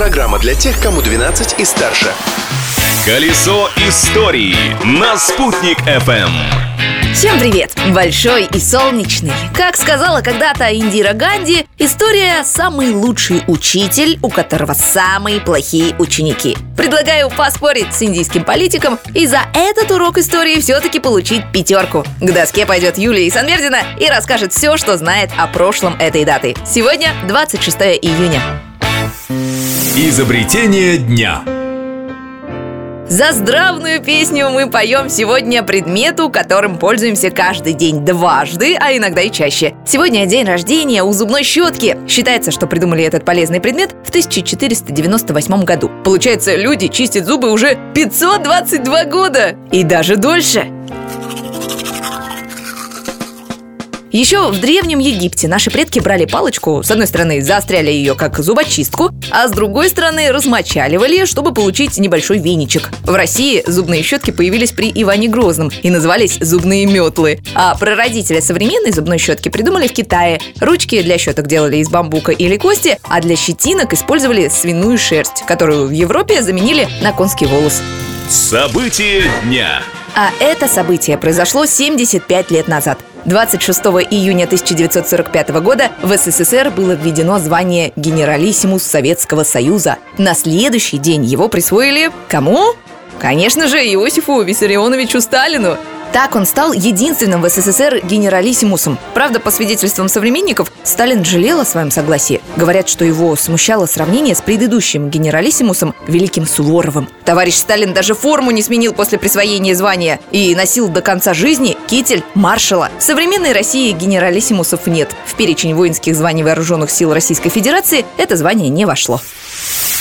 Программа для тех, кому 12 и старше. Колесо истории на «Спутник FM. Всем привет! Большой и солнечный. Как сказала когда-то Индира Ганди, история – самый лучший учитель, у которого самые плохие ученики. Предлагаю поспорить с индийским политиком и за этот урок истории все-таки получить пятерку. К доске пойдет Юлия Исанвердина и расскажет все, что знает о прошлом этой даты. Сегодня 26 июня. Изобретение дня. За здравную песню мы поем сегодня предмету, которым пользуемся каждый день дважды, а иногда и чаще. Сегодня день рождения у зубной щетки. Считается, что придумали этот полезный предмет в 1498 году. Получается, люди чистят зубы уже 522 года и даже дольше. Еще в Древнем Египте наши предки брали палочку, с одной стороны заостряли ее как зубочистку, а с другой стороны размочаливали, чтобы получить небольшой веничек. В России зубные щетки появились при Иване Грозном и назывались зубные метлы. А прародители современной зубной щетки придумали в Китае. Ручки для щеток делали из бамбука или кости, а для щетинок использовали свиную шерсть, которую в Европе заменили на конский волос. События дня. А это событие произошло 75 лет назад. 26 июня 1945 года в СССР было введено звание генералиссимус Советского Союза. На следующий день его присвоили кому? Конечно же, Иосифу Виссарионовичу Сталину. Так он стал единственным в СССР генералиссимусом. Правда, по свидетельствам современников, Сталин жалел о своем согласии. Говорят, что его смущало сравнение с предыдущим генералиссимусом Великим Суворовым. Товарищ Сталин даже форму не сменил после присвоения звания и носил до конца жизни китель маршала. В современной России генералиссимусов нет. В перечень воинских званий вооруженных сил Российской Федерации это звание не вошло.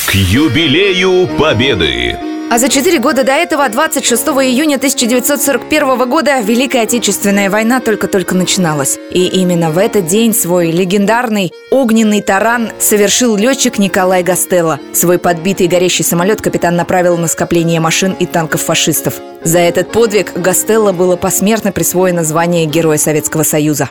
К юбилею Победы. А за четыре года до этого, 26 июня 1941 года, Великая Отечественная война только-только начиналась. И именно в этот день свой легендарный огненный таран совершил летчик Николай Гастелло. Свой подбитый горящий самолет капитан направил на скопление машин и танков фашистов. За этот подвиг Гастелло было посмертно присвоено звание Героя Советского Союза.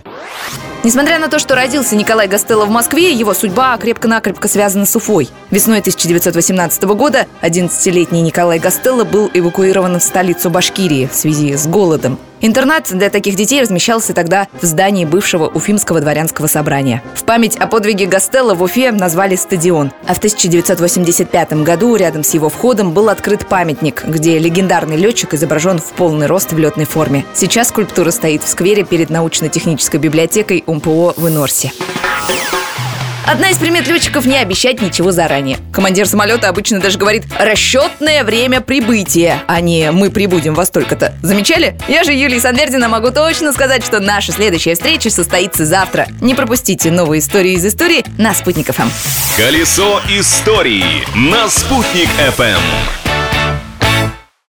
Несмотря на то, что родился Николай Гастелло в Москве, его судьба крепко-накрепко связана с Уфой. Весной 1918 года 11-летний Николай Гастелло был эвакуирован в столицу Башкирии в связи с голодом. Интернат для таких детей размещался тогда в здании бывшего Уфимского дворянского собрания. В память о подвиге Гастелло в Уфе назвали стадион. А в 1985 году рядом с его входом был открыт памятник, где легендарный летчик изображен в полный рост в летной форме. Сейчас скульптура стоит в сквере перед научно-технической библиотекой УМПО в Инорсе. Одна из примет летчиков не обещать ничего заранее. Командир самолета обычно даже говорит «расчетное время прибытия», а не «мы прибудем во столько-то». Замечали? Я же, Юлия Санвердина, могу точно сказать, что наша следующая встреча состоится завтра. Не пропустите новые истории из истории на Спутник ФМ. Колесо истории на «Спутник FM.